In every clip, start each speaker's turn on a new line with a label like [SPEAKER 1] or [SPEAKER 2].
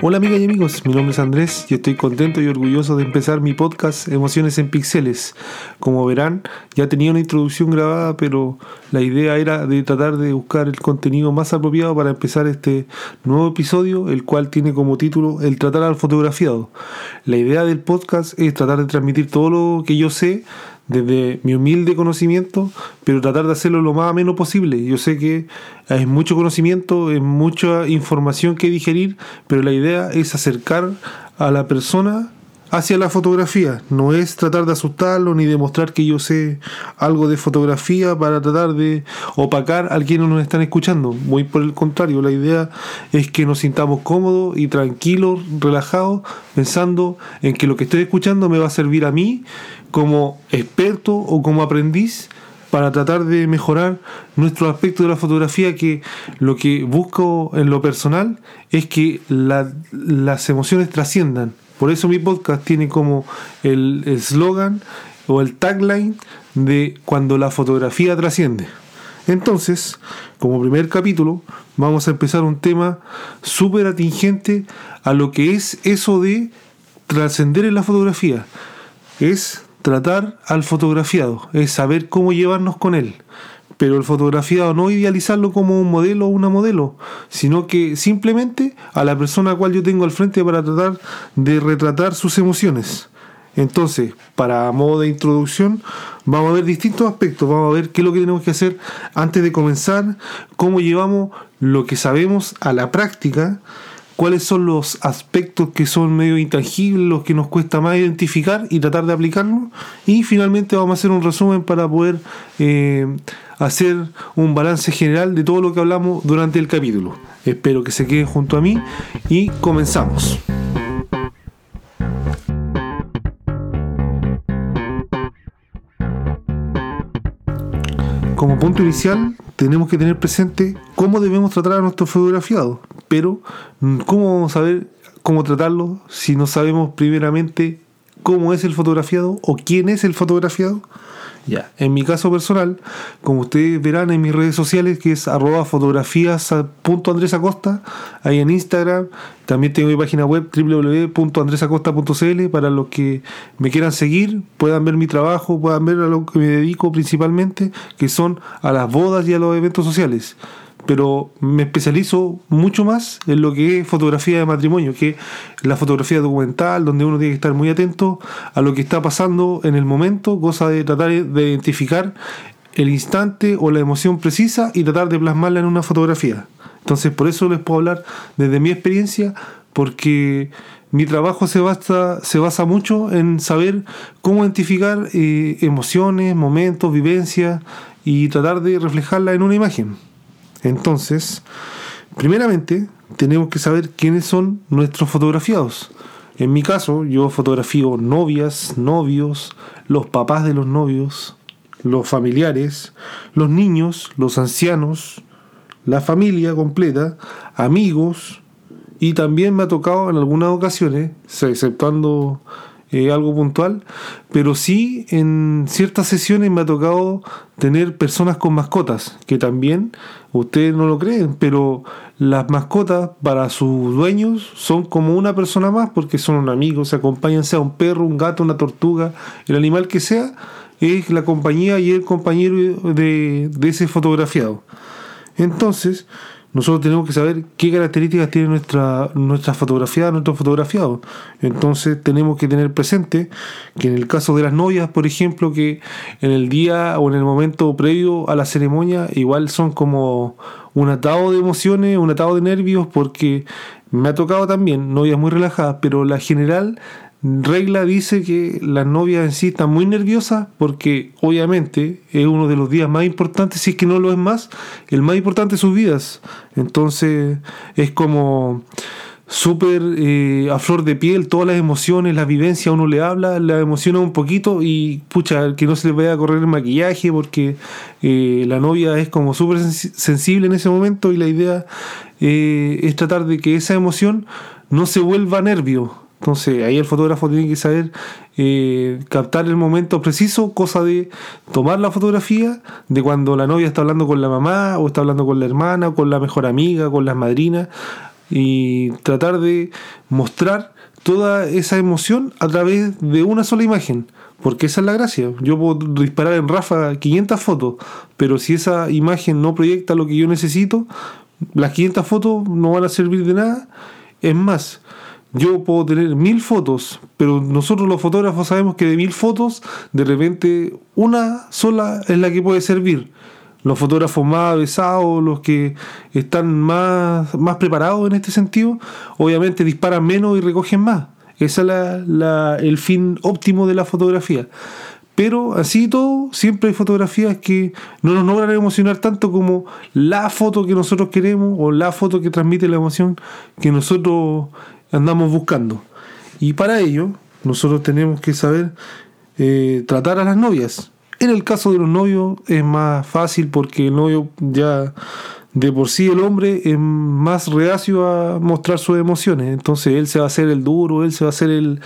[SPEAKER 1] Hola amigas y amigos, mi nombre es Andrés y estoy contento y orgulloso de empezar mi podcast Emociones en Pixeles. Como verán, ya tenía una introducción grabada, pero la idea era de tratar de buscar el contenido más apropiado para empezar este nuevo episodio, el cual tiene como título El tratar al fotografiado. La idea del podcast es tratar de transmitir todo lo que yo sé desde mi humilde conocimiento, pero tratar de hacerlo lo más ameno posible. Yo sé que hay mucho conocimiento, es mucha información que digerir, pero la idea es acercar a la persona hacia la fotografía. No es tratar de asustarlo ni demostrar que yo sé algo de fotografía para tratar de opacar a quienes nos están escuchando. Muy por el contrario, la idea es que nos sintamos cómodos y tranquilos, relajados, pensando en que lo que estoy escuchando me va a servir a mí como experto o como aprendiz para tratar de mejorar nuestro aspecto de la fotografía que lo que busco en lo personal es que las emociones trasciendan. Por eso mi podcast tiene como el eslogan o el tagline de cuando la fotografía trasciende. Entonces, como primer capítulo, vamos a empezar un tema súper atingente a lo que es eso de trascender en la fotografía. Es tratar al fotografiado, es saber cómo llevarnos con él. Pero el fotografiado no idealizarlo como un modelo o una modelo, sino que simplemente a la persona a cual yo tengo al frente para tratar de retratar sus emociones. Entonces, para modo de introducción, vamos a ver distintos aspectos, vamos a ver qué es lo que tenemos que hacer antes de comenzar, cómo llevamos lo que sabemos a la práctica cuáles son los aspectos que son medio intangibles, los que nos cuesta más identificar y tratar de aplicarlos. Y finalmente vamos a hacer un resumen para poder eh, hacer un balance general de todo lo que hablamos durante el capítulo. Espero que se queden junto a mí y comenzamos. Como punto inicial, tenemos que tener presente cómo debemos tratar a nuestro fotografiado, pero mm, ¿cómo vamos a saber cómo tratarlo si no sabemos primeramente cómo es el fotografiado o quién es el fotografiado? En mi caso personal, como ustedes verán en mis redes sociales, que es arroba fotografías.andresacosta, ahí en Instagram, también tengo mi página web www.andresacosta.cl para los que me quieran seguir, puedan ver mi trabajo, puedan ver a lo que me dedico principalmente, que son a las bodas y a los eventos sociales pero me especializo mucho más en lo que es fotografía de matrimonio, que es la fotografía documental, donde uno tiene que estar muy atento a lo que está pasando en el momento, cosa de tratar de identificar el instante o la emoción precisa y tratar de plasmarla en una fotografía. Entonces, por eso les puedo hablar desde mi experiencia, porque mi trabajo se basa, se basa mucho en saber cómo identificar eh, emociones, momentos, vivencias y tratar de reflejarla en una imagen. Entonces, primeramente, tenemos que saber quiénes son nuestros fotografiados. En mi caso, yo fotografío novias, novios, los papás de los novios, los familiares, los niños, los ancianos, la familia completa, amigos, y también me ha tocado en algunas ocasiones, exceptuando eh, algo puntual, pero sí en ciertas sesiones me ha tocado tener personas con mascotas, que también ustedes no lo creen, pero las mascotas para sus dueños son como una persona más porque son un amigo, se acompañan, sea un perro, un gato, una tortuga, el animal que sea, es la compañía y el compañero de, de ese fotografiado. Entonces, nosotros tenemos que saber qué características tiene nuestra, nuestra fotografía, nuestro fotografiado. Entonces tenemos que tener presente que en el caso de las novias, por ejemplo, que en el día o en el momento previo a la ceremonia, igual son como un atado de emociones, un atado de nervios, porque me ha tocado también novias muy relajadas, pero la general regla dice que las novias en sí están muy nerviosas porque obviamente es uno de los días más importantes, si es que no lo es más, el más importante de sus vidas. Entonces es como súper eh, a flor de piel, todas las emociones, la vivencia, uno le habla, la emociona un poquito y pucha, que no se le vaya a correr el maquillaje porque eh, la novia es como súper sensible en ese momento y la idea eh, es tratar de que esa emoción no se vuelva nervio entonces ahí el fotógrafo tiene que saber eh, captar el momento preciso, cosa de tomar la fotografía de cuando la novia está hablando con la mamá o está hablando con la hermana o con la mejor amiga, con las madrinas y tratar de mostrar toda esa emoción a través de una sola imagen. Porque esa es la gracia. Yo puedo disparar en Rafa 500 fotos, pero si esa imagen no proyecta lo que yo necesito, las 500 fotos no van a servir de nada. Es más, yo puedo tener mil fotos, pero nosotros los fotógrafos sabemos que de mil fotos, de repente una sola es la que puede servir. Los fotógrafos más avesados, los que están más, más preparados en este sentido, obviamente disparan menos y recogen más. Ese es el fin óptimo de la fotografía. Pero así todo, siempre hay fotografías que no nos logran emocionar tanto como la foto que nosotros queremos o la foto que transmite la emoción que nosotros andamos buscando. Y para ello, nosotros tenemos que saber eh, tratar a las novias. En el caso de los novios es más fácil porque el novio ya de por sí el hombre es más reacio a mostrar sus emociones. Entonces él se va a hacer el duro, él se va a hacer el,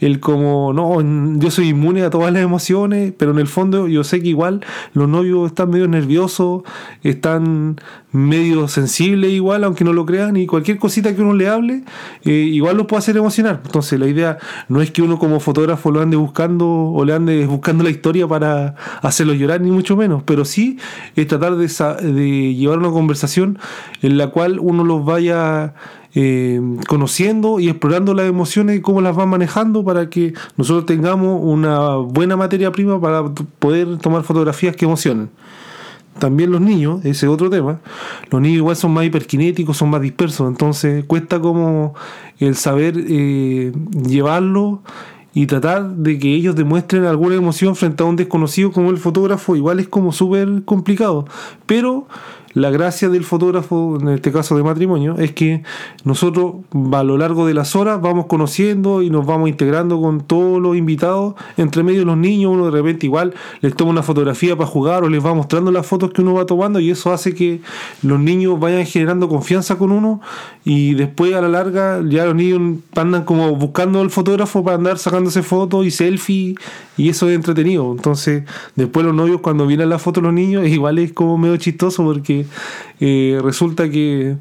[SPEAKER 1] el como, no, yo soy inmune a todas las emociones, pero en el fondo yo sé que igual los novios están medio nerviosos, están medio sensibles igual, aunque no lo crean, y cualquier cosita que uno le hable, eh, igual lo puede hacer emocionar. Entonces la idea no es que uno como fotógrafo lo ande buscando o le ande buscando la historia para hacerlo llorar, ni mucho menos, pero sí es tratar de, de llevar una conversación en la cual uno los vaya eh, conociendo y explorando las emociones y cómo las va manejando para que nosotros tengamos una buena materia prima para poder tomar fotografías que emocionen también los niños, ese es otro tema, los niños igual son más hiperkinéticos, son más dispersos, entonces cuesta como el saber eh, llevarlo y tratar de que ellos demuestren alguna emoción frente a un desconocido como el fotógrafo, igual es como súper complicado, pero la gracia del fotógrafo, en este caso de matrimonio, es que nosotros a lo largo de las horas vamos conociendo y nos vamos integrando con todos los invitados. Entre medio los niños, uno de repente igual les toma una fotografía para jugar o les va mostrando las fotos que uno va tomando y eso hace que los niños vayan generando confianza con uno y después a la larga ya los niños andan como buscando al fotógrafo para andar sacándose fotos y selfie y eso es entretenido. Entonces después los novios cuando vienen las fotos los niños igual es como medio chistoso porque eh, resulta que,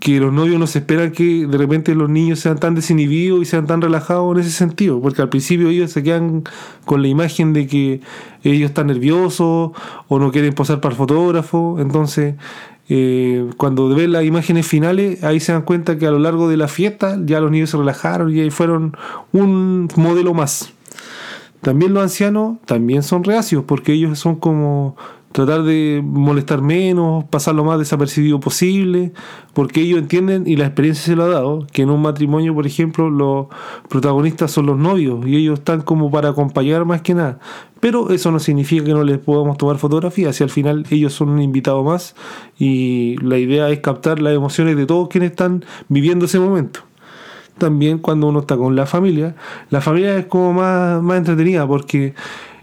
[SPEAKER 1] que los novios no se esperan que de repente los niños sean tan desinhibidos y sean tan relajados en ese sentido, porque al principio ellos se quedan con la imagen de que ellos están nerviosos o no quieren posar para el fotógrafo, entonces eh, cuando ven las imágenes finales, ahí se dan cuenta que a lo largo de la fiesta ya los niños se relajaron y ahí fueron un modelo más. También los ancianos también son reacios porque ellos son como tratar de molestar menos, pasar lo más desapercibido posible, porque ellos entienden, y la experiencia se lo ha dado, que en un matrimonio, por ejemplo, los protagonistas son los novios y ellos están como para acompañar más que nada. Pero eso no significa que no les podamos tomar fotografías, si al final ellos son un invitado más y la idea es captar las emociones de todos quienes están viviendo ese momento también cuando uno está con la familia, la familia es como más, más entretenida porque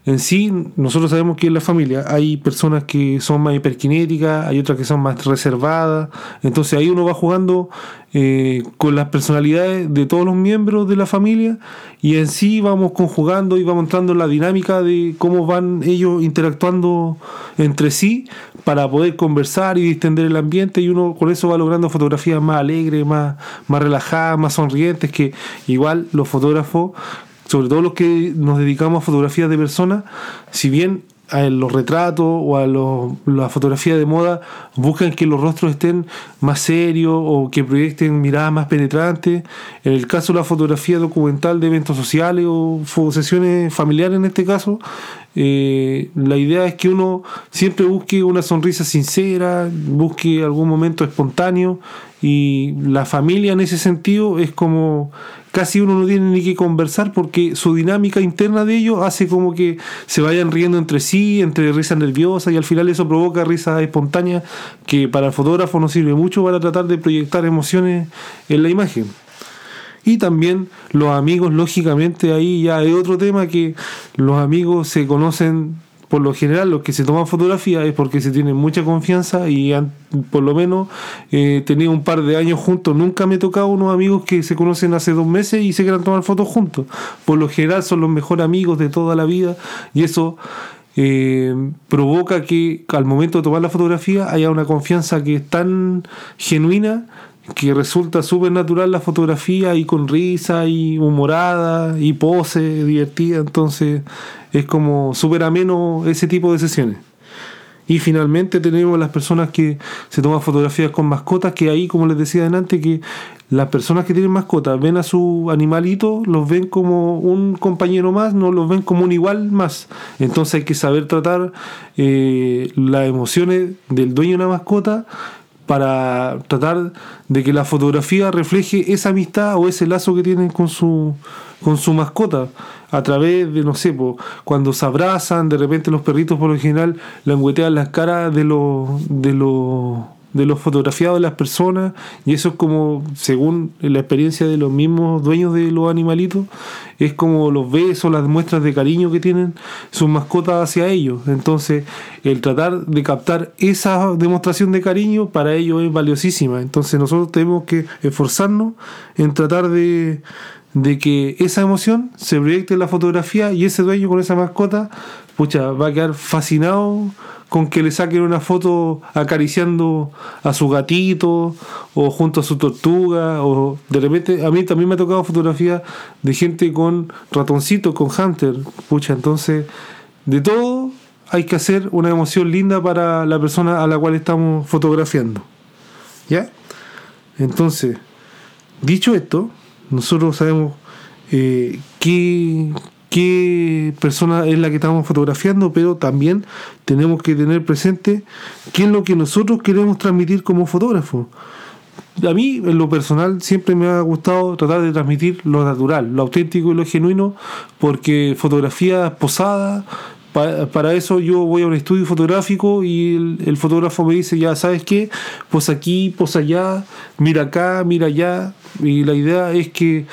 [SPEAKER 1] en sí, nosotros sabemos que en la familia hay personas que son más hiperkinéticas, hay otras que son más reservadas, entonces ahí uno va jugando eh, con las personalidades de todos los miembros de la familia y en sí vamos conjugando y vamos entrando en la dinámica de cómo van ellos interactuando entre sí para poder conversar y distender el ambiente y uno con eso va logrando fotografías más alegres, más, más relajadas, más sonrientes, que igual los fotógrafos sobre todo los que nos dedicamos a fotografías de personas, si bien a los retratos o a los, la fotografía de moda buscan que los rostros estén más serios o que proyecten miradas más penetrantes. En el caso de la fotografía documental de eventos sociales o sesiones familiares en este caso, eh, la idea es que uno siempre busque una sonrisa sincera, busque algún momento espontáneo y la familia en ese sentido es como casi uno no tiene ni que conversar porque su dinámica interna de ellos hace como que se vayan riendo entre sí, entre risas nerviosas y al final eso provoca risas espontáneas que para el fotógrafo nos sirve mucho para tratar de proyectar emociones en la imagen. Y también los amigos, lógicamente, ahí ya hay otro tema que los amigos se conocen por lo general los que se toman fotografía es porque se tienen mucha confianza y han, por lo menos eh, un par de años juntos. Nunca me he tocado unos amigos que se conocen hace dos meses y se quieran tomar fotos juntos. Por lo general son los mejores amigos de toda la vida y eso eh, provoca que al momento de tomar la fotografía haya una confianza que es tan genuina que resulta súper natural la fotografía y con risa y humorada y pose divertida, entonces es como súper ameno ese tipo de sesiones. Y finalmente tenemos las personas que se toman fotografías con mascotas, que ahí, como les decía antes, que las personas que tienen mascotas ven a su animalito, los ven como un compañero más, no los ven como un igual más. Entonces hay que saber tratar eh, las emociones del dueño de una mascota para tratar de que la fotografía refleje esa amistad o ese lazo que tienen con su, con su mascota. A través de, no sé, cuando se abrazan, de repente los perritos por lo general languetean las caras de los, de los, de los fotografiados de las personas, y eso es como, según la experiencia de los mismos dueños de los animalitos, es como los besos, las muestras de cariño que tienen sus mascotas hacia ellos. Entonces, el tratar de captar esa demostración de cariño para ellos es valiosísima. Entonces, nosotros tenemos que esforzarnos en tratar de de que esa emoción se proyecte en la fotografía y ese dueño con esa mascota, pucha, va a quedar fascinado con que le saquen una foto acariciando a su gatito o junto a su tortuga o de repente a mí también me ha tocado fotografía de gente con ratoncito, con hunter, pucha, entonces de todo hay que hacer una emoción linda para la persona a la cual estamos fotografiando. ¿Ya? Entonces, dicho esto, nosotros sabemos eh, qué, qué persona es la que estamos fotografiando, pero también tenemos que tener presente qué es lo que nosotros queremos transmitir como fotógrafo. A mí, en lo personal, siempre me ha gustado tratar de transmitir lo natural, lo auténtico y lo genuino, porque fotografía posada, para eso yo voy a un estudio fotográfico y el, fotógrafo me dice, ya sabes qué, pues aquí, pues allá, mira acá, mira allá. Y la idea es que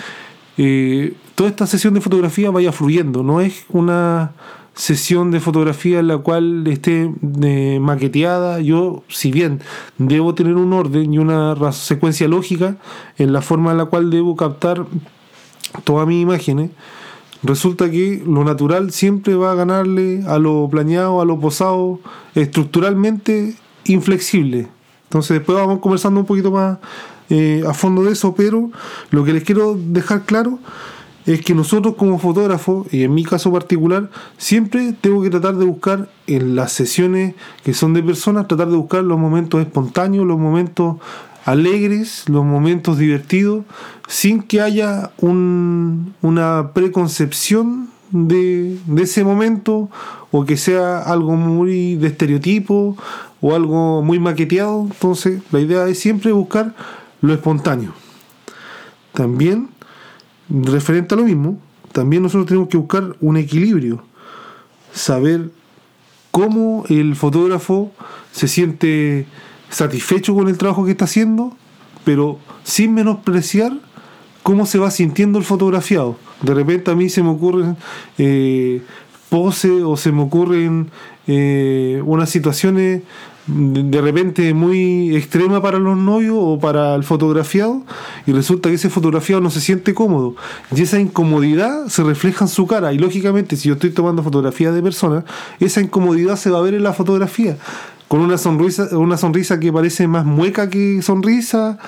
[SPEAKER 1] eh, toda esta sesión de fotografía vaya fluyendo, no es una sesión de fotografía en la cual esté eh, maqueteada. Yo, si bien debo tener un orden y una secuencia lógica en la forma en la cual debo captar todas mis imágenes, resulta que lo natural siempre va a ganarle a lo planeado, a lo posado, estructuralmente inflexible. Entonces después vamos conversando un poquito más eh, a fondo de eso, pero lo que les quiero dejar claro es que nosotros como fotógrafos, y en mi caso particular, siempre tengo que tratar de buscar en las sesiones que son de personas, tratar de buscar los momentos espontáneos, los momentos alegres, los momentos divertidos, sin que haya una preconcepción de, ese momento o que sea algo muy de estereotipo o algo muy maqueteado. Entonces, la idea es siempre buscar lo espontáneo. También, referente a lo mismo, también nosotros tenemos que buscar un equilibrio, saber cómo el fotógrafo se siente satisfecho con el trabajo que está haciendo, pero sin menospreciar cómo se va sintiendo el fotografiado. De repente a mí se me ocurren eh, poses o se me ocurren eh, unas situaciones de repente muy extrema para los novios o para el fotografiado y resulta que ese fotografiado no se siente cómodo. Y esa incomodidad se refleja en su cara. Y lógicamente si yo estoy tomando fotografía de personas esa incomodidad se va a ver en la fotografía. Con una sonrisa, una sonrisa que parece más mueca que sonrisa,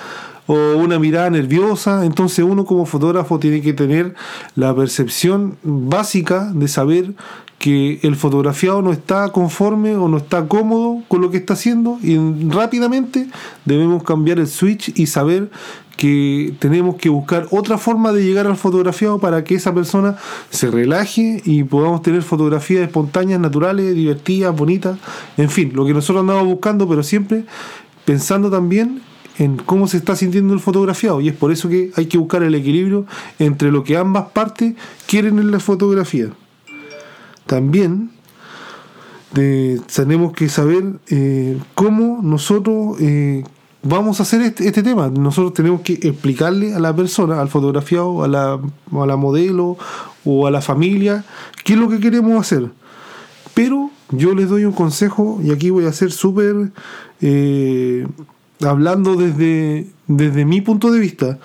[SPEAKER 1] o una mirada nerviosa. Entonces uno como fotógrafo tiene que tener la percepción básica de saber que el fotografiado no está conforme o no está cómodo con lo que está haciendo y rápidamente debemos cambiar el switch y saber que tenemos que buscar otra forma de llegar al fotografiado para que esa persona se relaje y podamos tener fotografías espontáneas, naturales, divertidas, bonitas, en fin, lo que nosotros andamos buscando, pero siempre pensando también en cómo se está sintiendo el fotografiado y es por eso que hay que buscar el equilibrio entre lo que ambas partes quieren en la fotografía. También tenemos que saber eh, cómo nosotros eh, vamos a hacer este, este, tema. Nosotros tenemos que explicarle a la persona, al fotografiado, a la, a la modelo o a la familia, qué es lo que queremos hacer. Pero yo les doy un consejo y aquí voy a ser súper eh, hablando desde, desde mi punto de vista.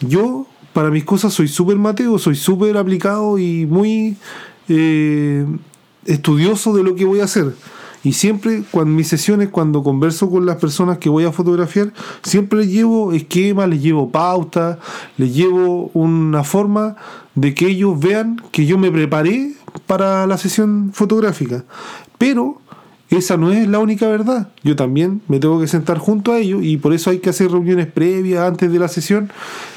[SPEAKER 1] Yo, para mis cosas, soy súper mateo, soy súper aplicado y muy eh, estudioso de lo que voy a hacer. Y siempre, cuando mis sesiones, cuando converso con las personas que voy a fotografiar, siempre les llevo esquemas, les llevo pautas, les llevo una forma de que ellos vean que yo me preparé para la sesión fotográfica. Pero esa no es la única verdad. Yo también me tengo que sentar junto a ellos y por eso hay que hacer reuniones previas antes de la sesión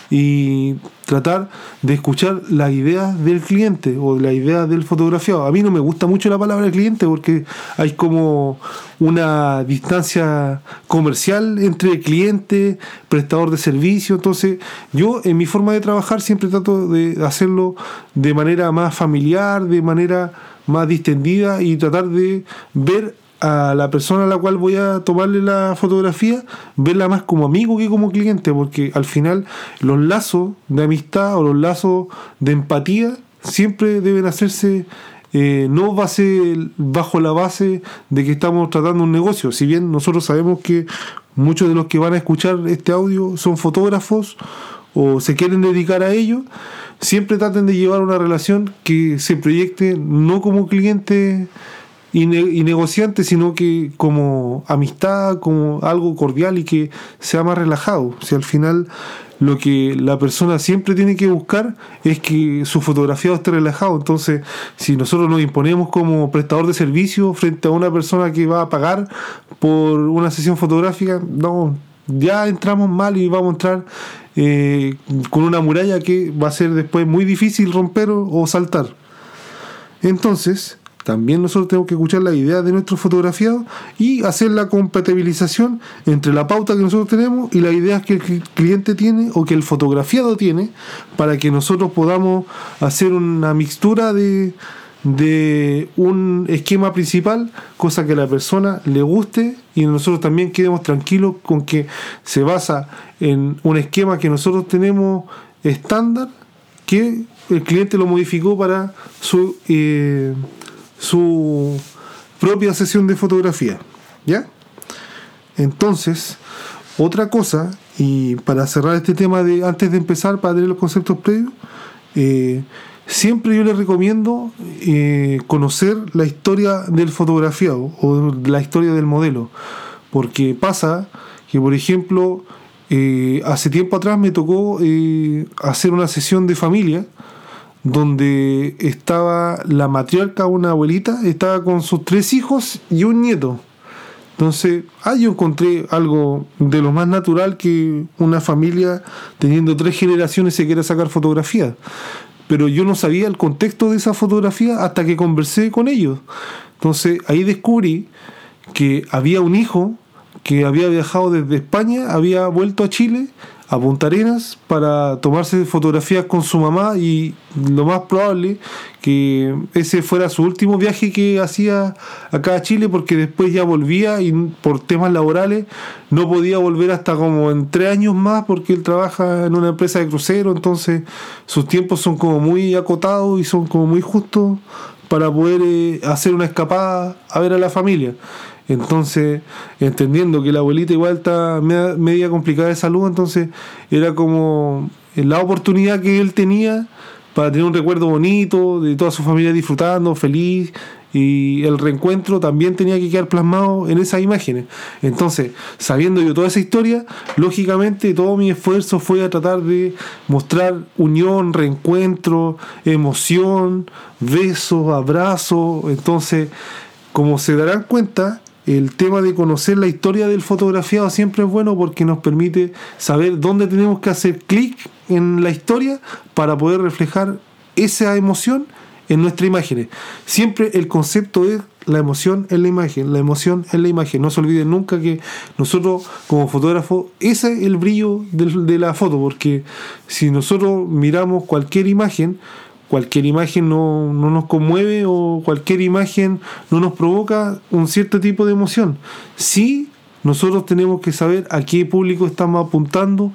[SPEAKER 1] y tratar de escuchar la idea del cliente o la idea del fotografiado. A mí no me gusta mucho la palabra cliente porque hay como una distancia comercial entre cliente, prestador de servicio. Entonces, yo en mi forma de trabajar siempre trato de hacerlo de manera más familiar, de manera más distendida y tratar de ver a la persona a la cual voy a tomarle la fotografía, verla más como amigo que como cliente, porque al final los lazos de amistad o los lazos de empatía siempre deben hacerse eh, no base, bajo la base de que estamos tratando un negocio. Si bien nosotros sabemos que muchos de los que van a escuchar este audio son fotógrafos o se quieren dedicar a ello, siempre traten de llevar una relación que se proyecte no como cliente y, negociante, sino que como amistad, como algo cordial y que sea más relajado. Si al final lo que la persona siempre tiene que buscar es que su fotografiado esté relajado. Entonces, si nosotros nos imponemos como prestador de servicio frente a una persona que va a pagar por una sesión fotográfica, no, ya entramos mal y vamos a entrar eh, con una muralla que va a ser después muy difícil romper o saltar. Entonces, también nosotros tenemos que escuchar la idea de nuestro fotografiado y hacer la compatibilización entre la pauta que nosotros tenemos y las ideas que el cliente tiene o que el fotografiado tiene para que nosotros podamos hacer una mixtura de, de un esquema principal, cosa que a la persona le guste y nosotros también quedemos tranquilos con que se basa en un esquema que nosotros tenemos estándar que el cliente lo modificó para su eh, su propia sesión de fotografía. ¿Ya? Entonces, otra cosa, y para cerrar este tema de antes de empezar, para tener los conceptos previos, eh, siempre yo les recomiendo eh, conocer la historia del fotografiado o la historia del modelo. Porque pasa que, por ejemplo, eh, hace tiempo atrás me tocó hacer una sesión de familia donde estaba la matriarca, una abuelita, estaba con sus tres hijos y un nieto. Entonces, ah, yo encontré algo de lo más natural que una familia teniendo tres generaciones se quiera sacar fotografías. Pero yo no sabía el contexto de esa fotografía hasta que conversé con ellos. Entonces, ahí descubrí que había un hijo que había viajado desde España, había vuelto a Chile a Punta Arenas para tomarse fotografías con su mamá y lo más probable que ese fuera su último viaje que hacía acá a Chile porque después ya volvía y por temas laborales no podía volver hasta como en tres años más porque él trabaja en una empresa de crucero entonces sus tiempos son como muy acotados y son como muy justos para poder eh, hacer una escapada a ver a la familia entonces, entendiendo que la abuelita igual está media, complicada de salud, entonces era como la oportunidad que él tenía para tener un recuerdo bonito de toda su familia disfrutando, feliz, y el reencuentro también tenía que quedar plasmado en esas imágenes. Entonces, sabiendo yo toda esa historia, lógicamente todo mi esfuerzo fue a tratar de mostrar unión, reencuentro, emoción, besos, abrazos. Entonces, como se darán cuenta, el tema de conocer la historia del fotografiado siempre es bueno porque nos permite saber dónde tenemos que hacer clic en la historia para poder reflejar esa emoción en nuestras imágenes. Siempre el concepto es la emoción en la imagen, la emoción en la imagen. No se olviden nunca que nosotros como fotógrafos, ese es el brillo de la foto, porque si nosotros miramos cualquier imagen, cualquier imagen no, nos conmueve o cualquier imagen no nos provoca un cierto tipo de emoción. Sí, nosotros tenemos que saber a qué público estamos apuntando,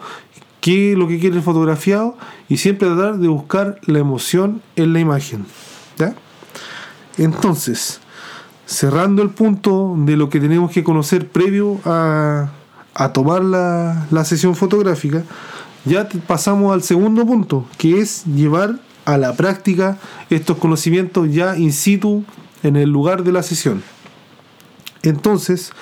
[SPEAKER 1] qué es lo que quiere el fotografiado y siempre tratar de buscar la emoción en la imagen. Entonces, cerrando el punto de lo que tenemos que conocer previo a, tomar la, la sesión fotográfica, ya pasamos al segundo punto, que es llevar a la práctica estos conocimientos ya in situ en el lugar de la sesión. Entonces,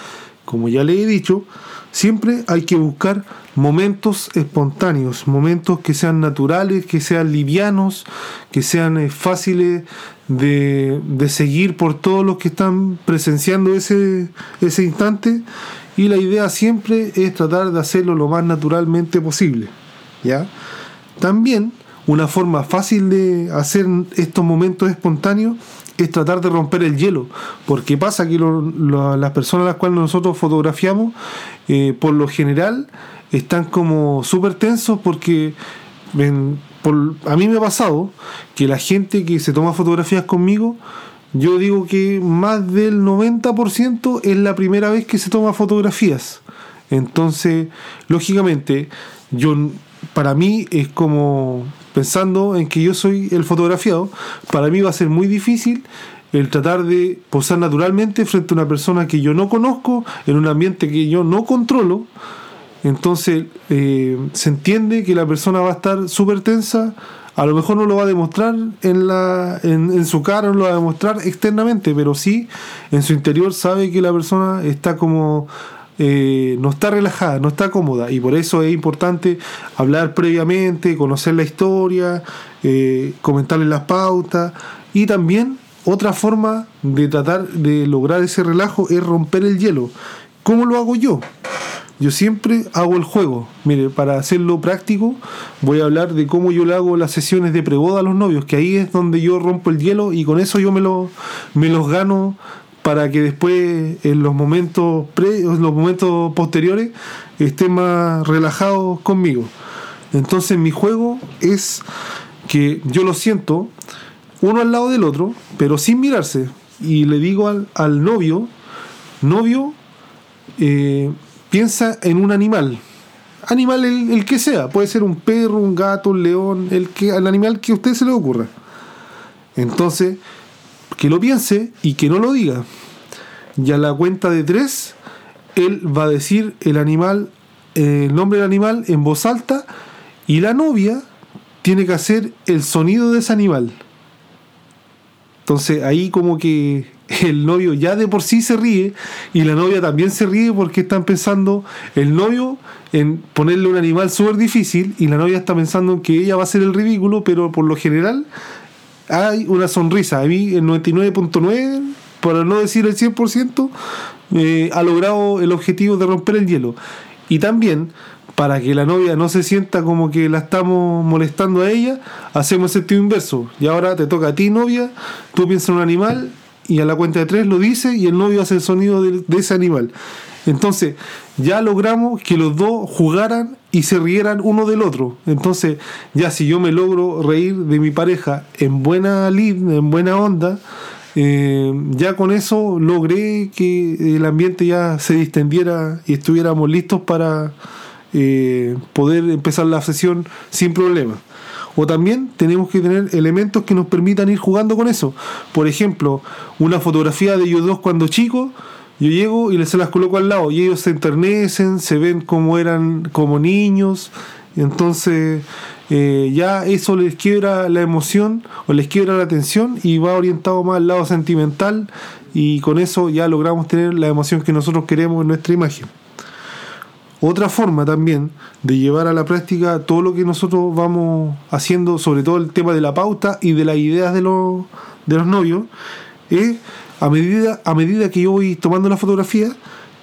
[SPEAKER 1] como ya le he dicho, siempre hay que buscar momentos espontáneos, momentos que sean naturales, que sean livianos, que sean eh, fáciles de, de, seguir por todos los que están presenciando ese, ese instante. Y la idea siempre es tratar de hacerlo lo más naturalmente posible. ¿ya? También una forma fácil de hacer estos momentos espontáneos es tratar de romper el hielo, porque pasa que las personas a las cuales nosotros fotografiamos, eh, por lo general, están como súper tensos porque a mí me ha pasado que la gente que se toma fotografías conmigo, yo digo que más del 90% es la primera vez que se toma fotografías. Entonces, lógicamente, yo para mí es como pensando en que yo soy el fotografiado, para mí va a ser muy difícil el tratar de posar naturalmente frente a una persona que yo no conozco, en un ambiente que yo no controlo. Entonces eh, se entiende que la persona va a estar súper tensa, a lo mejor no lo va a demostrar en, la, en, en, su cara, no lo va a demostrar externamente, pero sí en su interior sabe que la persona está como eh, no está relajada, no está cómoda y por eso es importante hablar previamente, conocer la historia, eh, comentarle las pautas y también otra forma de tratar de lograr ese relajo es romper el hielo. ¿Cómo lo hago yo? Yo siempre hago el juego. Mire, para hacerlo práctico, voy a hablar de cómo yo le hago las sesiones de preboda a los novios, que ahí es donde yo rompo el hielo y con eso yo me, lo, me los gano para que después en los momentos pre, en los momentos posteriores estén más relajados conmigo. Entonces mi juego es que yo lo siento uno al lado del otro, pero sin mirarse. Y le digo al, novio, novio, eh, piensa en un animal. Animal el, el, que sea, puede ser un perro, un gato, un león, el, que, el animal que a usted se le ocurra. Entonces, que lo piense y que no lo diga. Y a la cuenta de tres, él va a decir el animal, eh, el nombre del animal en voz alta y la novia tiene que hacer el sonido de ese animal. Entonces ahí como que el novio ya de por sí se ríe y la novia también se ríe porque están pensando el novio en ponerle un animal súper difícil y la novia está pensando en que ella va a hacer el ridículo, pero por lo general hay una sonrisa. A mí el 99.9, para no decir el 100%, eh, ha logrado el objetivo de romper el hielo. Y también, para que la novia no se sienta como que la estamos molestando a ella, hacemos el sentido inverso. Y ahora te toca a ti, novia, tú piensas en un animal y a la cuenta de tres lo dice y el novio hace el sonido de, de ese animal. Entonces, ya logramos que los dos jugaran y se rieran uno del otro. Entonces, ya si yo me logro reír de mi pareja en buena lid, en buena onda, eh, ya con eso logré que el ambiente ya se distendiera y estuviéramos listos para eh, poder empezar la sesión sin problema. O también tenemos que tener elementos que nos permitan ir jugando con eso. Por ejemplo, una fotografía de ellos dos cuando chicos yo llego y les las coloco al lado y ellos se enternecen, se ven como eran como niños, entonces eh, ya eso les quiebra la emoción o les quiebra la atención y va orientado más al lado sentimental y con eso ya logramos tener la emoción que nosotros queremos en nuestra imagen. Otra forma también de llevar a la práctica todo lo que nosotros vamos haciendo, sobre todo el tema de la pauta y de las ideas de los, de los novios, es a medida, a medida que yo voy tomando la fotografía,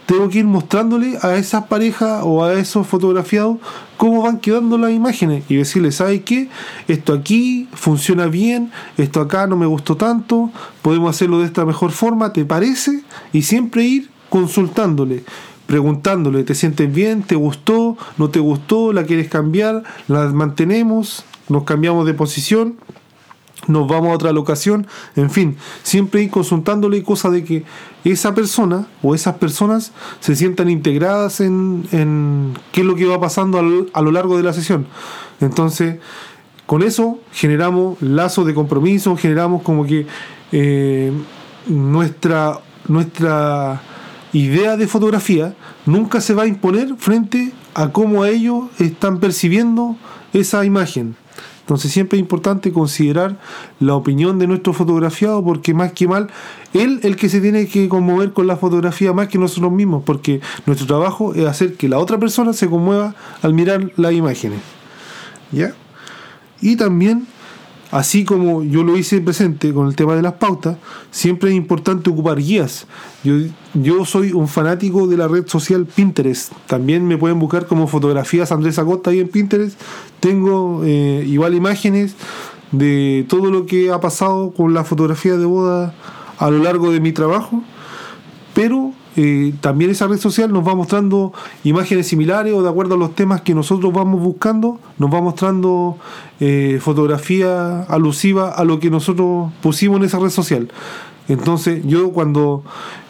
[SPEAKER 1] tengo que ir mostrándole a esas parejas o a esos fotografiados cómo van quedando las imágenes y decirles, ¿sabes qué? Esto aquí funciona bien, esto acá no me gustó tanto, podemos hacerlo de esta mejor forma, ¿te parece? Y siempre ir consultándole, preguntándole, ¿te sientes bien? ¿Te gustó? ¿No te gustó? ¿La quieres cambiar? ¿La mantenemos? ¿Nos cambiamos de posición? Nos vamos a otra locación, en fin, siempre ir consultándole cosas de que esa persona o esas personas se sientan integradas en, en qué es lo que va pasando a lo largo de la sesión. Entonces, con eso generamos lazos de compromiso, generamos como que eh, nuestra, nuestra idea de fotografía nunca se va a imponer frente a cómo ellos están percibiendo esa imagen. Entonces siempre es importante considerar la opinión de nuestro fotografiado porque más que mal, él el que se tiene que conmover con la fotografía más que nosotros mismos, porque nuestro trabajo es hacer que la otra persona se conmueva al mirar las imágenes. ¿Ya? Y también Así como yo lo hice presente con el tema de las pautas, siempre es importante ocupar guías. Yo, yo soy un fanático de la red social Pinterest. También me pueden buscar como fotografías Andrés Acosta ahí en Pinterest. Tengo eh, igual imágenes de todo lo que ha pasado con la fotografía de boda a lo largo de mi trabajo. Pero eh, también esa red social nos va mostrando imágenes similares o de acuerdo a los temas que nosotros vamos buscando, nos va mostrando eh, fotografía alusiva a lo que nosotros pusimos en esa red social. Entonces yo cuando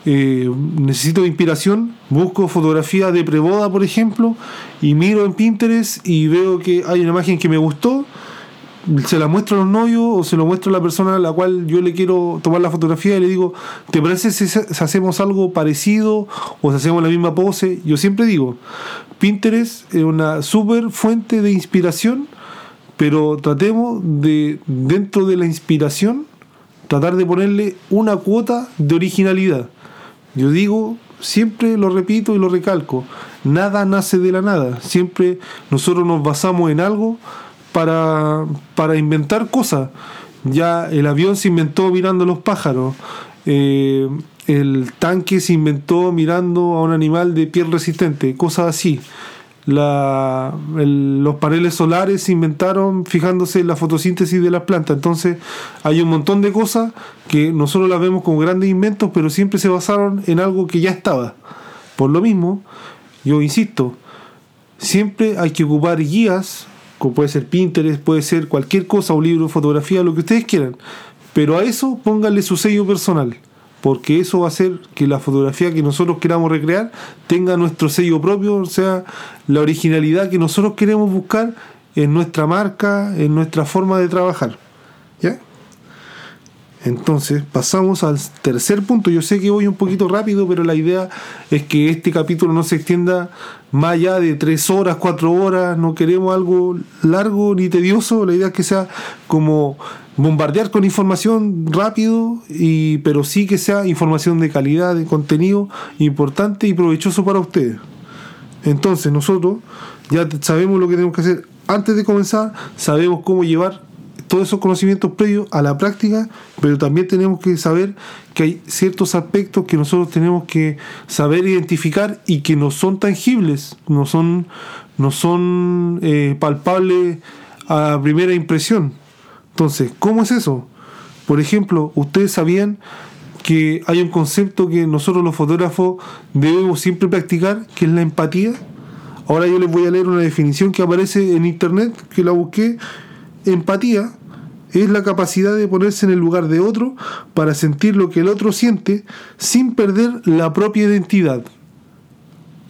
[SPEAKER 1] eh, necesito inspiración busco fotografía de preboda, por ejemplo, y miro en Pinterest y veo que hay una imagen que me gustó se la muestro a los novios o se lo muestro a la persona a la cual yo le quiero tomar la fotografía y le digo, ¿te parece si, hacemos algo parecido o si hacemos la misma pose? Yo siempre digo, Pinterest es una súper fuente de inspiración, pero tratemos de, dentro de la inspiración, tratar de ponerle una cuota de originalidad. Yo digo, siempre lo repito y lo recalco, nada nace de la nada, siempre nosotros nos basamos en algo para, inventar cosas. Ya el avión se inventó mirando los pájaros. Eh, el tanque se inventó mirando a un animal de piel resistente, cosas así. los paneles solares se inventaron fijándose en la fotosíntesis de las plantas. Entonces hay un montón de cosas que nosotros las vemos como grandes inventos, pero siempre se basaron en algo que ya estaba. Por lo mismo, yo insisto, siempre hay que ocupar guías puede ser Pinterest, puede ser cualquier cosa, un libro, fotografía, lo que ustedes quieran. Pero a eso pónganle su sello personal, porque eso va a hacer que la fotografía que nosotros queramos recrear tenga nuestro sello propio, o sea, la originalidad que nosotros queremos buscar en nuestra marca, en nuestra forma de trabajar. ¿Ya? Entonces, pasamos al tercer punto. Yo sé que voy un poquito rápido, pero la idea es que este capítulo no se extienda más allá de tres horas, cuatro horas. No queremos algo largo ni tedioso. La idea es que sea como bombardear con información rápido, y, pero sí que sea información de calidad, de contenido importante y provechoso para ustedes. Entonces, nosotros ya sabemos lo que tenemos que hacer antes de comenzar, sabemos cómo llevar todos esos conocimientos previos a la práctica, pero también tenemos que saber que hay ciertos aspectos que nosotros tenemos que saber identificar y que no son tangibles, no son, no son eh, palpables a primera impresión. Entonces, ¿cómo es eso? Por ejemplo, ustedes sabían que hay un concepto que nosotros los fotógrafos debemos siempre practicar, que es la empatía. Ahora yo les voy a leer una definición que aparece en internet, que la busqué. Empatía es la capacidad de ponerse en el lugar de otro para sentir lo que el otro siente sin perder la propia identidad.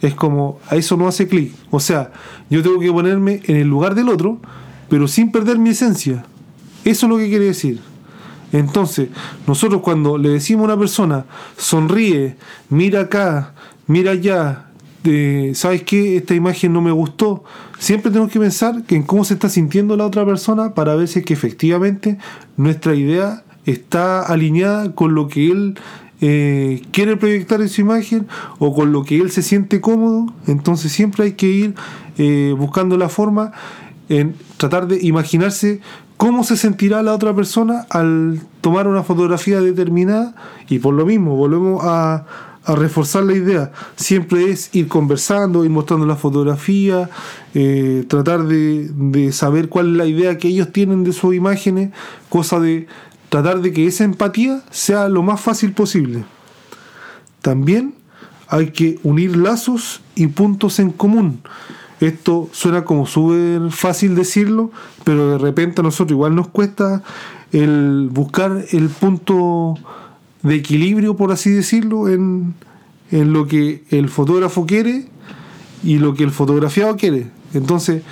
[SPEAKER 1] Es como, a eso no hace clic. O sea, yo tengo que ponerme en el lugar del otro, pero sin perder mi esencia. Eso es lo que quiere decir. Entonces, nosotros cuando le decimos a una persona, sonríe, mira acá, mira allá, ¿sabes qué? Esta imagen no me gustó. Siempre tenemos que pensar en cómo se está sintiendo la otra persona para ver si es que efectivamente nuestra idea está alineada con lo que él eh, quiere proyectar en su imagen o con lo que él se siente cómodo. Entonces siempre hay que ir eh, buscando la forma en tratar de imaginarse cómo se sentirá la otra persona al tomar una fotografía determinada y por lo mismo volvemos a, a reforzar la idea. Siempre es ir conversando, ir mostrando la fotografía, eh, tratar de, saber cuál es la idea que ellos tienen de sus imágenes, cosa de tratar de que esa empatía sea lo más fácil posible. También hay que unir lazos y puntos en común. Esto suena como súper fácil decirlo, pero de repente a nosotros igual nos cuesta el buscar el punto de equilibrio, por así decirlo, en, lo que el fotógrafo quiere y lo que el fotografiado quiere. Entonces,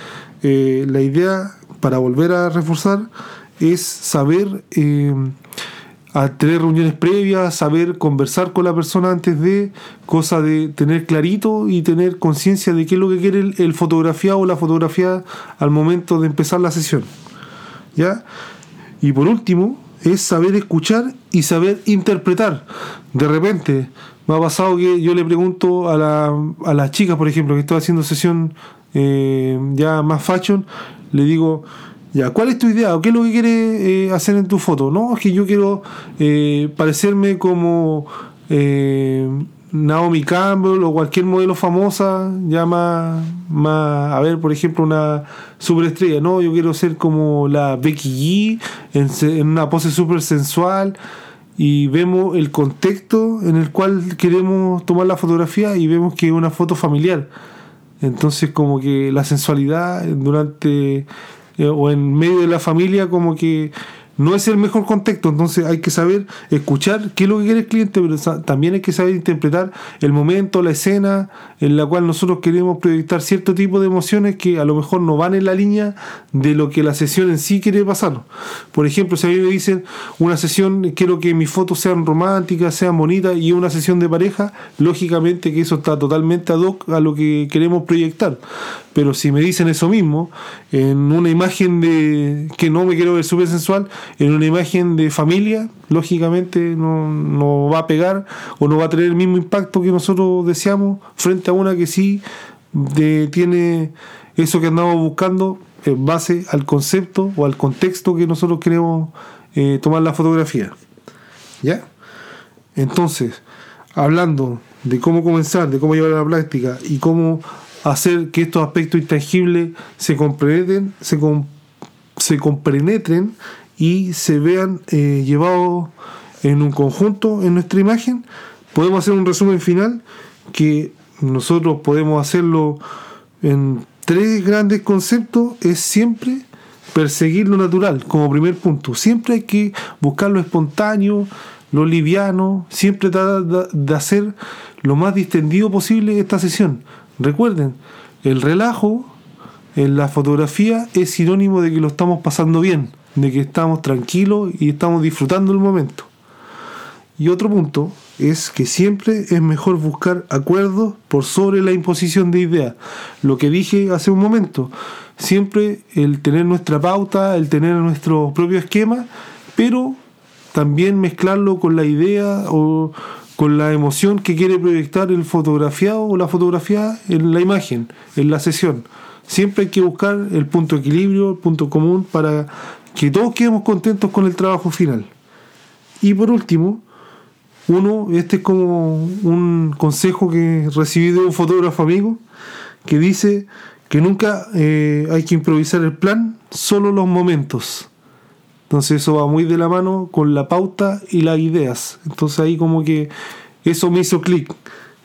[SPEAKER 1] eh, la idea, para volver a reforzar, es saber eh, a tener reuniones previas, saber conversar con la persona antes de, cosa de tener clarito y tener conciencia de qué es lo que quiere el, el fotografiado o la fotografía al momento de empezar la sesión. ¿Ya? Y por último, es saber escuchar y saber interpretar. De repente, me ha pasado que yo le pregunto a, la, a las chicas, por ejemplo, que estoy haciendo sesión eh, ya más fashion, le digo, ya, ¿cuál es tu idea? ¿O qué es lo que quieres eh, hacer en tu foto? No, es que yo quiero eh, parecerme como Naomi Campbell o cualquier modelo famosa, ya más, más, a ver, por ejemplo, una superestrella, no, yo quiero ser como la Becky G en, una pose súper sensual y vemos el contexto en el cual queremos tomar la fotografía y vemos que es una foto familiar. Entonces como que la sensualidad durante eh, o en medio de la familia como que no es el mejor contexto, entonces hay que saber escuchar qué es lo que quiere el cliente, pero también hay que saber interpretar el momento, la escena en la cual nosotros queremos proyectar cierto tipo de emociones que a lo mejor no van en la línea de lo que la sesión en sí quiere pasar. Por ejemplo, si a mí me dicen una sesión, quiero que mis fotos sean románticas, sean bonitas y una sesión de pareja, lógicamente que eso está totalmente ad hoc a lo que queremos proyectar. Pero si me dicen eso mismo, en una imagen de que no me quiero ver súper sensual, en una imagen de familia, lógicamente no, va a pegar o no va a tener el mismo impacto que nosotros deseamos frente a una que sí tiene eso que andamos buscando en base al concepto o al contexto que nosotros queremos eh, tomar la fotografía. ¿Ya? Entonces, hablando de cómo comenzar, de cómo llevar a la práctica y cómo hacer que estos aspectos intangibles se compenetren, se, se compenetren y se vean eh, llevados en un conjunto en nuestra imagen, podemos hacer un resumen final que nosotros podemos hacerlo en tres grandes conceptos, es siempre perseguir lo natural como primer punto. Siempre hay que buscar lo espontáneo, lo liviano, siempre tratar de hacer lo más distendido posible esta sesión. Recuerden, el relajo en la fotografía es sinónimo de que lo estamos pasando bien, de que estamos tranquilos y estamos disfrutando el momento. Y otro punto es que siempre es mejor buscar acuerdos por sobre la imposición de ideas. Lo que dije hace un momento, siempre el tener nuestra pauta, el tener nuestro propio esquema, pero también mezclarlo con la idea o con la emoción que quiere proyectar el fotografiado o la fotografía en la imagen, en la sesión. Siempre hay que buscar el punto de equilibrio, el punto común para que todos quedemos contentos con el trabajo final. Y por último, uno, este es como un consejo que recibí de un fotógrafo amigo que dice que nunca eh, hay que improvisar el plan, solo los momentos. Entonces eso va muy de la mano con la pauta y las ideas. Entonces ahí como que eso me hizo clic.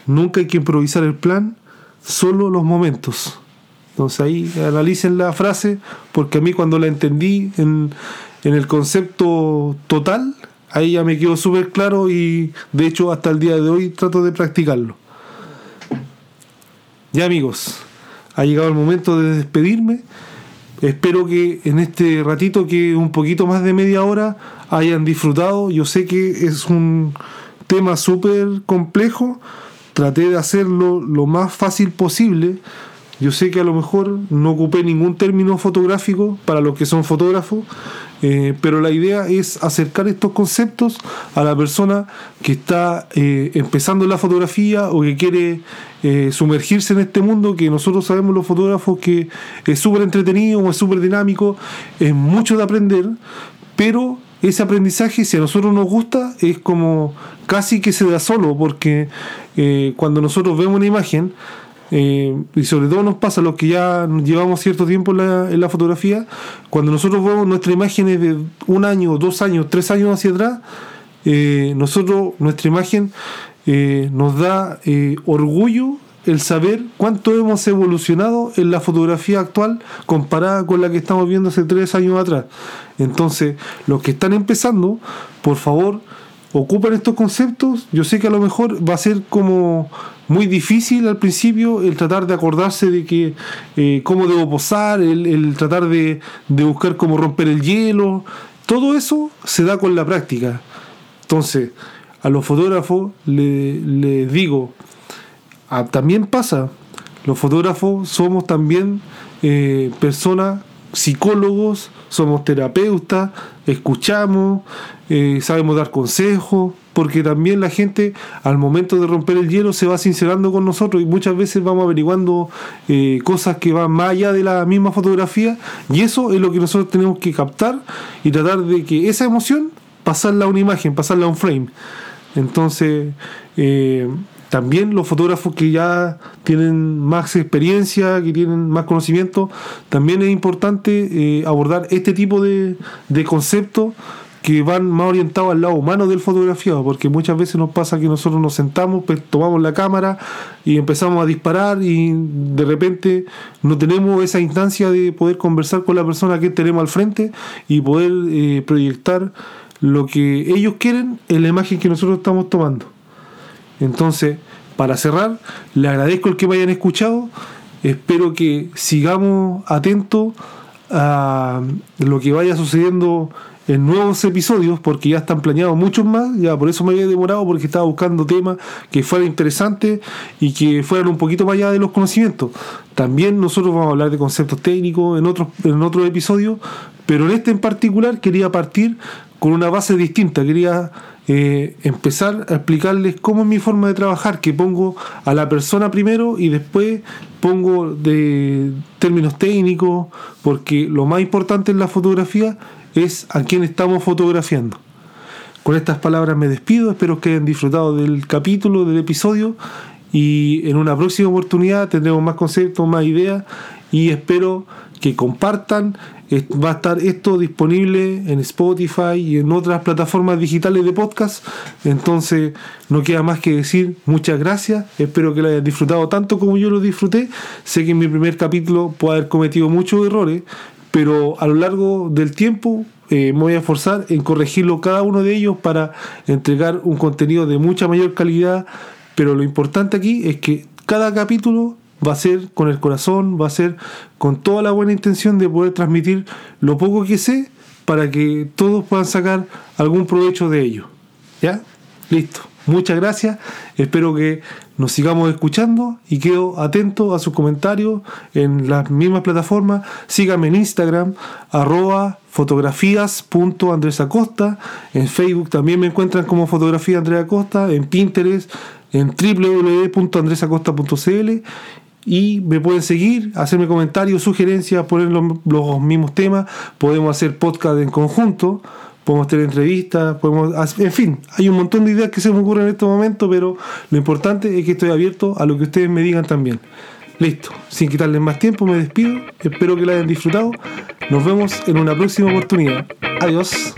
[SPEAKER 1] Nunca hay que improvisar el plan, solo los momentos. Entonces ahí analicen la frase, porque a mí cuando la entendí en, en el concepto total, ahí ya me quedó súper claro y de hecho hasta el día de hoy trato de practicarlo. Ya amigos, ha llegado el momento de despedirme. Espero que en este ratito, que un poquito más de media hora, hayan disfrutado. Yo sé que es un tema súper complejo. Traté de hacerlo lo más fácil posible. Yo sé que a lo mejor no ocupé ningún término fotográfico para los que son fotógrafos, eh, pero la idea es acercar estos conceptos a la persona que está eh, empezando la fotografía o que quiere eh, sumergirse en este mundo que nosotros sabemos los fotógrafos que es súper entretenido es súper dinámico, es mucho de aprender, pero ese aprendizaje, si a nosotros nos gusta, es como casi que se da solo, porque cuando nosotros vemos una imagen, eh, y sobre todo nos pasa a los que ya llevamos cierto tiempo en la, fotografía, cuando nosotros vemos nuestras imágenes de un año, dos años, tres años hacia atrás, eh, nosotros, nuestra imagen eh, nos da orgullo el saber cuánto hemos evolucionado en la fotografía actual comparada con la que estamos viendo hace tres años atrás. Entonces, los que están empezando, por favor, ocupen estos conceptos. Yo sé que a lo mejor va a ser como muy difícil al principio el tratar de acordarse de que eh, cómo debo posar, el, tratar de, buscar cómo romper el hielo. Todo eso se da con la práctica. Entonces, a los fotógrafos les digo, ah, también pasa, los fotógrafos somos también eh, personas psicólogos, somos terapeutas, escuchamos, eh, sabemos dar consejos, porque también la gente al momento de romper el hielo se va sincerando con nosotros y muchas veces vamos averiguando eh, cosas que van más allá de la misma fotografía y eso es lo que nosotros tenemos que captar y tratar de que esa emoción pasarla a una imagen, pasarla a un frame. Entonces, eh, también los fotógrafos que ya tienen más experiencia, que tienen más conocimiento, también es importante eh, abordar este tipo de, conceptos que van más orientados al lado humano del fotografiado, porque muchas veces nos pasa que nosotros nos sentamos, pues, tomamos la cámara y empezamos a disparar y de repente no tenemos esa instancia de poder conversar con la persona que tenemos al frente y poder eh, proyectar lo que ellos quieren en la imagen que nosotros estamos tomando. Entonces, para cerrar, le agradezco el que me hayan escuchado. Espero que sigamos atentos a lo que vaya sucediendo en nuevos episodios, porque ya están planeados muchos más. Ya por eso me había demorado, porque estaba buscando temas que fueran interesantes y que fueran un poquito más allá de los conocimientos. También nosotros vamos a hablar de conceptos técnicos en otros, en otros episodios, pero en este en particular quería partir con una base distinta. Quería eh, empezar a explicarles cómo es mi forma de trabajar, que pongo a la persona primero y después pongo de términos técnicos, porque lo más importante en la fotografía es a quién estamos fotografiando. Con estas palabras me despido, espero que hayan disfrutado del capítulo, del episodio y en una próxima oportunidad tendremos más conceptos, más ideas y espero que compartan. Va a estar esto disponible en Spotify y en otras plataformas digitales de podcast. Entonces, no queda más que decir muchas gracias. Espero que lo hayan disfrutado tanto como yo lo disfruté. Sé que en mi primer capítulo puedo haber cometido muchos errores, pero a lo largo del tiempo eh, me voy a esforzar en corregirlo cada uno de ellos para entregar un contenido de mucha mayor calidad. Pero lo importante aquí es que cada capítulo va a ser con el corazón, va a ser con toda la buena intención de poder transmitir lo poco que sé para que todos puedan sacar algún provecho de ello. ¿Ya? Listo. Muchas gracias. Espero que nos sigamos escuchando y quedo atento a sus comentarios en las mismas plataformas. Síganme en Instagram, arroba fotografías.andresacosta. En Facebook también me encuentran como fotografía Andrea Acosta. En Pinterest, en www.andresacosta.cl y me pueden seguir, hacerme comentarios, sugerencias, poner los, mismos temas, podemos hacer podcast en conjunto, podemos tener entrevistas, podemos, en fin, hay un montón de ideas que se me ocurren en este momento, pero lo importante es que estoy abierto a lo que ustedes me digan también. Listo, sin quitarles más tiempo, me despido, espero que lo hayan disfrutado, nos vemos en una próxima oportunidad. Adiós.